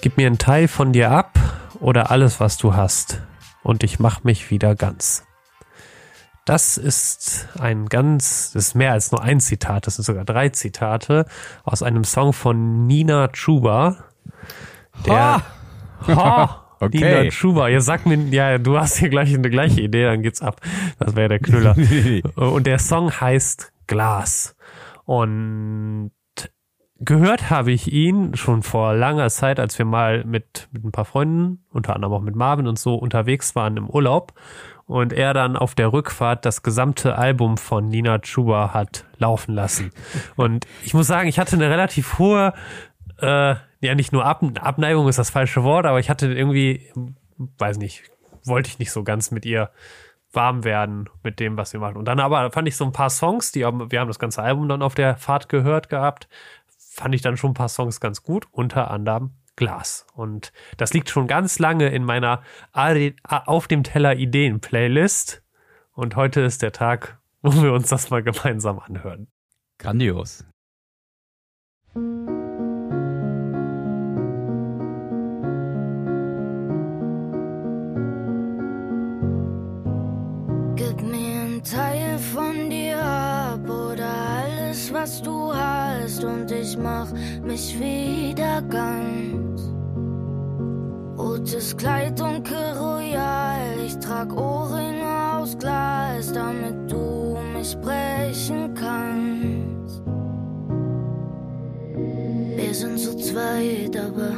Gib mir einen Teil von dir ab oder alles, was du hast, und ich mach mich wieder ganz. Das ist ein ganz, das ist mehr als nur ein Zitat, das sind sogar drei Zitate aus einem Song von Nina Chuba. Der, ha, ha okay. Nina Chuba, ja sag mir, ja, du hast hier gleich eine gleiche Idee, dann geht's ab. Das wäre der Knüller. Und der Song heißt Glas. Und gehört habe ich ihn schon vor langer Zeit, als wir mal mit, mit ein paar Freunden, unter anderem auch mit Marvin und so, unterwegs waren im Urlaub und er dann auf der Rückfahrt das gesamte Album von Nina Chuba hat laufen lassen. Und ich muss sagen, ich hatte eine relativ hohe, äh, ja nicht nur Ab Abneigung ist das falsche Wort, aber ich hatte irgendwie, weiß nicht, wollte ich nicht so ganz mit ihr warm werden mit dem, was wir machen. Und dann aber fand ich so ein paar Songs, die haben, wir haben das ganze Album dann auf der Fahrt gehört gehabt, fand ich dann schon ein paar Songs ganz gut, unter anderem Glas. Und das liegt schon ganz lange in meiner Auf dem Teller Ideen Playlist. Und heute ist der Tag, wo wir uns das mal gemeinsam anhören. Grandios. Gib mir ein Teil von dir ab oder alles, was du hast, und ich mach mich wieder ganz. Rotes Kleid, dunkel royal. Ich trag Ohrringe aus Glas, damit du mich brechen kannst. Wir sind zu zweit, aber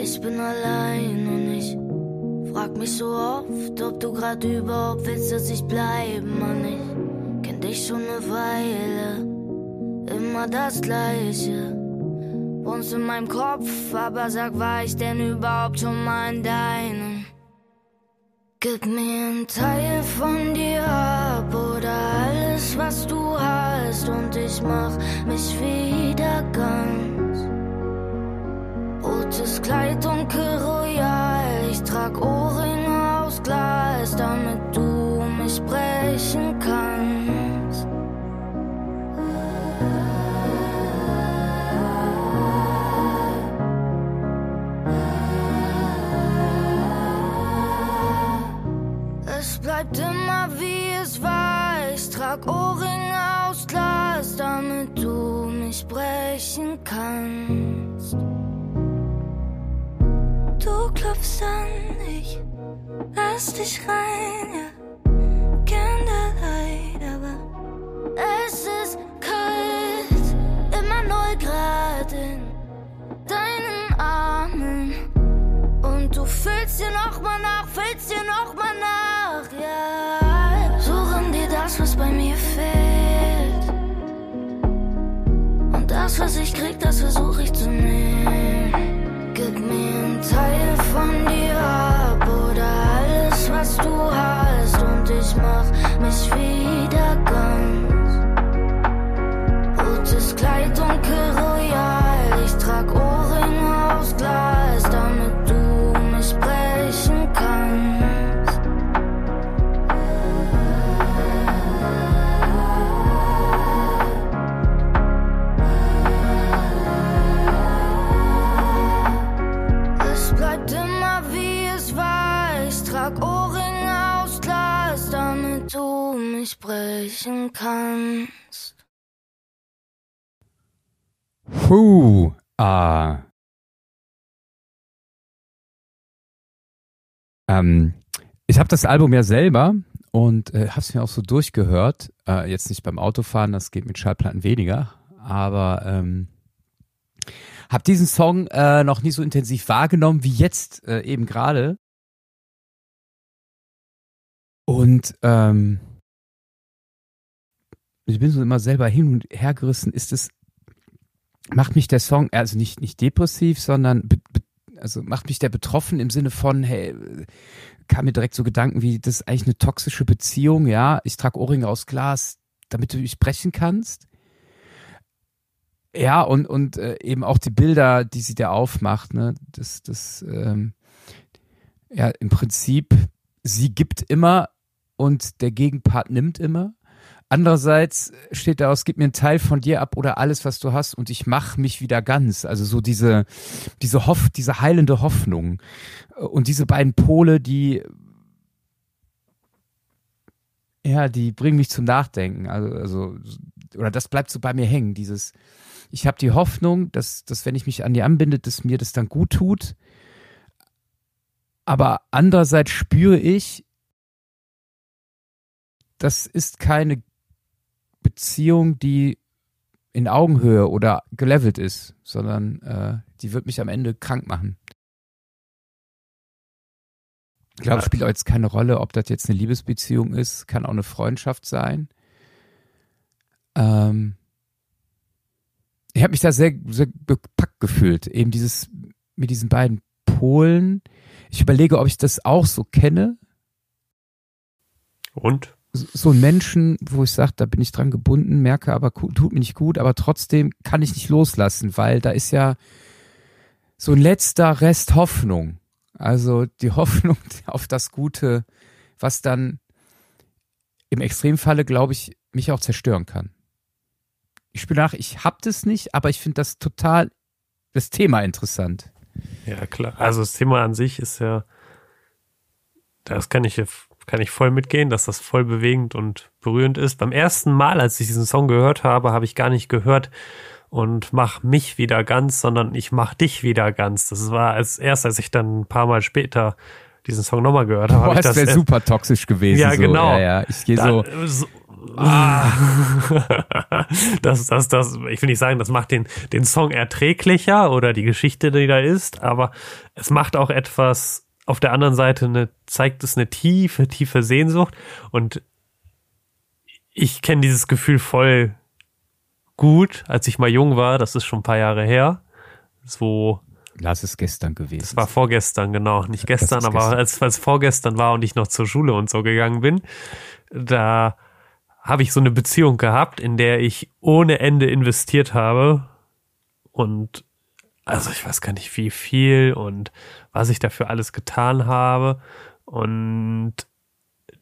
ich bin allein und ich frag mich so oft, ob du grad überhaupt willst, dass ich bleibe, Mann. Ich kenn dich schon eine Weile, immer das Gleiche. Wohnst in meinem Kopf, aber sag, war ich denn überhaupt schon mal in deinem? Gib mir ein Teil von dir ab oder alles, was du hast, und ich mach mich wieder ganz. Rotes Kleid, dunkel royal, ich trag bleibt immer wie es. Ich trag Ohrringe aus Glas, damit du mich brechen kannst. Du klopfst an, ich lass dich rein, ja. Candlelight, aber es ist kalt, immer null Grad in deinen Armen. Und du füllst dir noch mal nach, füllst dir noch mal nach, brechen kannst. Puh, ah. Ähm, ich habe das Album ja selber und äh, habe es mir auch so durchgehört. Äh, jetzt nicht beim Autofahren, das geht mit Schallplatten weniger, aber ähm, habe diesen Song äh, noch nie so intensiv wahrgenommen wie jetzt äh, eben gerade. Und ähm, ich bin so immer selber hin und her gerissen. Ist es, macht mich der Song, also nicht, nicht depressiv, sondern be, be, also macht mich der betroffen im Sinne von, hey, kam mir direkt so Gedanken wie, das ist eigentlich eine toxische Beziehung, ja, ich trage Ohrringe aus Glas, damit du mich brechen kannst. Ja, und, und äh, eben auch die Bilder, die sie da aufmacht, ne, das, das, ähm, ja, im Prinzip, sie gibt immer und der Gegenpart nimmt immer. Andererseits steht da aus, gib mir einen Teil von dir ab oder alles, was du hast und ich mach mich wieder ganz. Also so diese, diese Hoff, diese heilende Hoffnung. Und diese beiden Pole, die, ja, die bringen mich zum Nachdenken. Also, also oder das bleibt so bei mir hängen. Dieses, ich habe die Hoffnung, dass, dass wenn ich mich an die anbinde, dass mir das dann gut tut. Aber andererseits spüre ich, das ist keine Beziehung, die in Augenhöhe oder gelevelt ist, sondern äh, die wird mich am Ende krank machen. Ich glaube, es spielt auch jetzt keine Rolle, ob das jetzt eine Liebesbeziehung ist, kann auch eine Freundschaft sein. Ähm ich habe mich da sehr, sehr bepackt gefühlt, eben dieses mit diesen beiden Polen. Ich überlege, ob ich das auch so kenne. Und? So ein Menschen, wo ich sage, da bin ich dran gebunden, merke aber, tut mir nicht gut, aber trotzdem kann ich nicht loslassen, weil da ist ja so ein letzter Rest Hoffnung. Also die Hoffnung auf das Gute, was dann im Extremfalle, glaube ich, mich auch zerstören kann. Ich spiele nach, ich hab das nicht, aber ich finde das total, das Thema interessant. Ja, klar. Also das Thema an sich ist ja, das kann ich kann ich voll mitgehen, dass das voll bewegend und berührend ist. Beim ersten Mal, als ich diesen Song gehört habe, habe ich gar nicht gehört und mach mich wieder ganz, sondern ich mach dich wieder ganz. Das war als erst, als ich dann ein paar Mal später diesen Song nochmal gehört habe. Boah, das wäre super toxisch gewesen. Ja, so. genau. Ja, ja. Ich gehe so. so ah. das, das, das, ich will nicht sagen, das macht den, den Song erträglicher oder die Geschichte, die da ist, aber es macht auch etwas auf der anderen Seite eine, zeigt es eine tiefe, tiefe Sehnsucht und ich kenne dieses Gefühl voll gut, als ich mal jung war, das ist schon ein paar Jahre her, so Lass es gestern gewesen. Das war vorgestern, genau. Nicht gestern, aber gestern. als es vorgestern war und ich noch zur Schule und so gegangen bin, da habe ich so eine Beziehung gehabt, in der ich ohne Ende investiert habe und also ich weiß gar nicht wie viel und was ich dafür alles getan habe. Und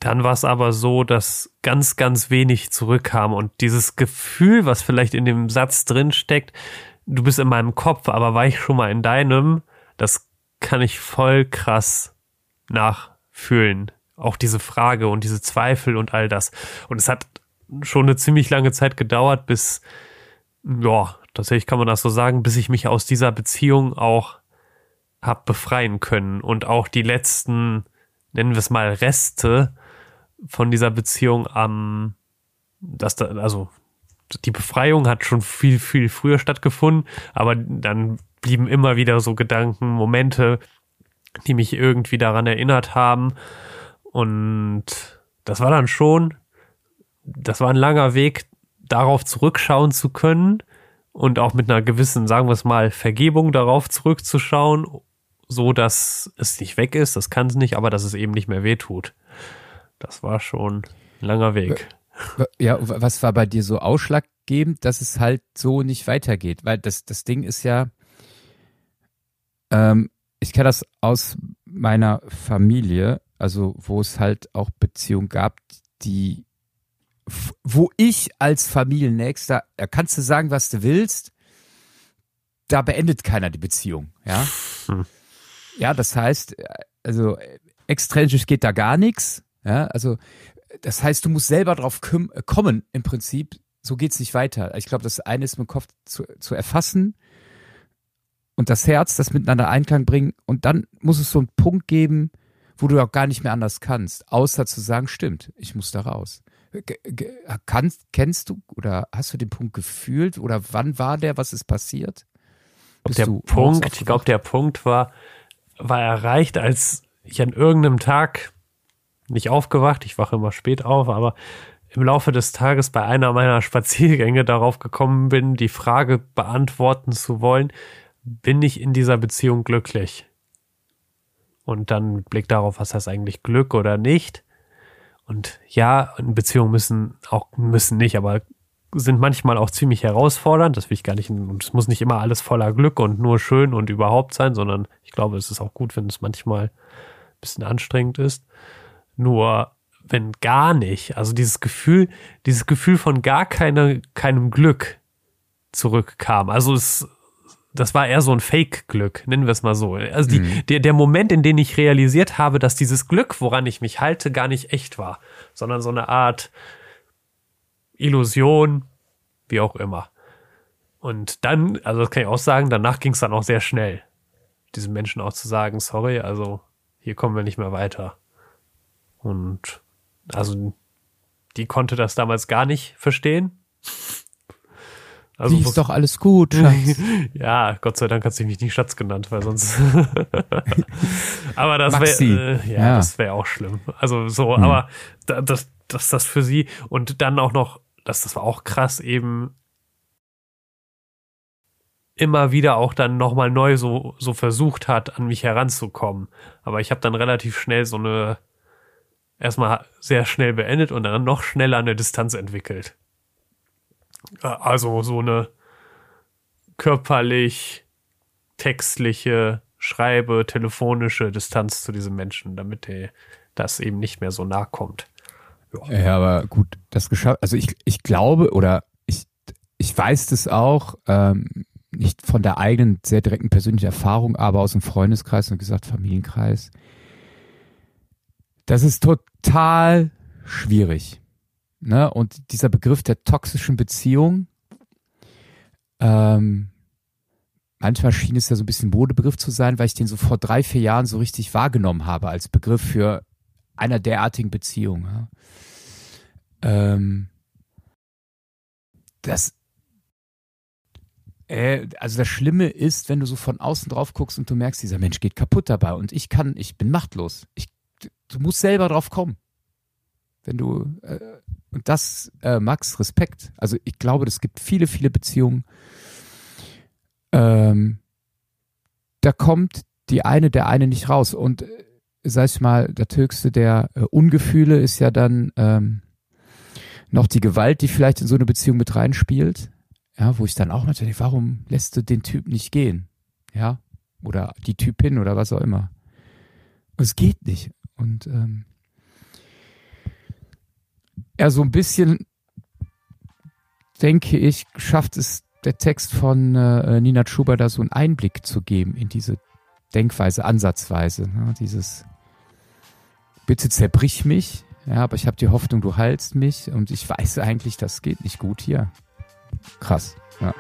dann war es aber so, dass ganz, ganz wenig zurückkam und dieses Gefühl, was vielleicht in dem Satz drin steckt, du bist in meinem Kopf, aber war ich schon mal in deinem, das kann ich voll krass nachfühlen. Auch diese Frage und diese Zweifel und all das. Und es hat schon eine ziemlich lange Zeit gedauert, bis, ja, tatsächlich kann man das so sagen, bis ich mich aus dieser Beziehung auch hab befreien können und auch die letzten, nennen wir es mal, Reste von dieser Beziehung am, das da, also die Befreiung hat schon viel, viel früher stattgefunden, aber dann blieben immer wieder so Gedanken, Momente, die mich irgendwie daran erinnert haben. Und das war dann schon, das war ein langer Weg, darauf zurückschauen zu können und auch mit einer gewissen, sagen wir es mal, Vergebung darauf zurückzuschauen, so dass es nicht weg ist, das kann es nicht, aber dass es eben nicht mehr wehtut. Das war schon ein langer Weg. Ja, was war bei dir so ausschlaggebend, dass es halt so nicht weitergeht? Weil das, das Ding ist ja, ähm, ich kenne das aus meiner Familie, also wo es halt auch Beziehungen gab, die wo ich als Familiennächster, da kannst du sagen, was du willst, da beendet keiner die Beziehung, ja. Hm. Ja, das heißt, also extrinsisch geht da gar nichts, ja, also das heißt, du musst selber drauf kommen, im Prinzip, so geht's nicht weiter. Ich glaube, das eine ist mit dem Kopf zu, zu erfassen und das Herz, das miteinander Einklang bringen und dann muss es so einen Punkt geben, wo du auch gar nicht mehr anders kannst, außer zu sagen, stimmt, ich muss da raus. Kannst, kennst du oder hast du den Punkt gefühlt oder wann war der, was ist passiert? Bist der Punkt, ich glaube, der Punkt war, war erreicht, als ich an irgendeinem Tag nicht aufgewacht, ich wache immer spät auf, aber im Laufe des Tages bei einer meiner Spaziergänge darauf gekommen bin, die Frage beantworten zu wollen, bin ich in dieser Beziehung glücklich? Und dann mit Blick darauf, was heißt eigentlich Glück oder nicht? Und ja, Beziehungen müssen auch, müssen nicht, aber sind manchmal auch ziemlich herausfordernd. Das will ich gar nicht, und es muss nicht immer alles voller Glück und nur schön und überhaupt sein, sondern ich glaube, es ist auch gut, wenn es manchmal ein bisschen anstrengend ist. Nur wenn gar nicht, also dieses Gefühl, dieses Gefühl von gar keine, keinem Glück zurückkam. Also es, das war eher so ein Fake-Glück, nennen wir es mal so. Also die, mhm. der, der Moment, in dem ich realisiert habe, dass dieses Glück, woran ich mich halte, gar nicht echt war, sondern so eine Art Illusion, wie auch immer. Und dann, also das kann ich auch sagen, danach ging es dann auch sehr schnell, diesen Menschen auch zu sagen, sorry, also hier kommen wir nicht mehr weiter. Und also die konnte das damals gar nicht verstehen. Also Die ist doch alles gut, Schatz. ja, Gott sei Dank hat sie mich nicht Schatz genannt, weil sonst. aber das wäre, äh, ja, ja, das wäre auch schlimm. Also so, hm. aber da, das, das, das für sie und dann auch noch, das, das war auch krass eben immer wieder auch dann nochmal neu so, so versucht hat, an mich heranzukommen. Aber ich habe dann relativ schnell so eine, erstmal sehr schnell beendet und dann noch schneller eine Distanz entwickelt. Also so eine körperlich, textliche, schreibe, telefonische Distanz zu diesem Menschen, damit der das eben nicht mehr so nah kommt. Ja, ja aber gut, das geschafft. Also ich, ich glaube oder ich, ich weiß das auch, ähm, nicht von der eigenen sehr direkten persönlichen Erfahrung, aber aus dem Freundeskreis und gesagt Familienkreis. Das ist total schwierig. Ne? Und dieser Begriff der toxischen Beziehung, ähm, manchmal schien es ja so ein bisschen Modebegriff zu sein, weil ich den so vor drei, vier Jahren so richtig wahrgenommen habe als Begriff für einer derartigen Beziehung. Ja? Ähm, das äh, also das Schlimme ist, wenn du so von außen drauf guckst und du merkst, dieser Mensch geht kaputt dabei und ich kann, ich bin machtlos. Ich, du musst selber drauf kommen. Wenn du, äh, und das, äh, Max, Respekt. Also ich glaube, es gibt viele, viele Beziehungen. Ähm, da kommt die eine, der eine nicht raus. Und äh, sag ich mal, das höchste der äh, Ungefühle ist ja dann ähm, noch die Gewalt, die vielleicht in so eine Beziehung mit reinspielt. Ja, wo ich dann auch denke, warum lässt du den Typ nicht gehen? Ja, oder die Typin oder was auch immer. Es geht nicht. Und ähm, ja, so ein bisschen denke ich, schafft es der Text von äh, Nina Schuber da so einen Einblick zu geben in diese Denkweise, Ansatzweise. Ne? Dieses Bitte zerbrich mich, ja, aber ich habe die Hoffnung, du heilst mich und ich weiß eigentlich, das geht nicht gut hier. Krass. Ja.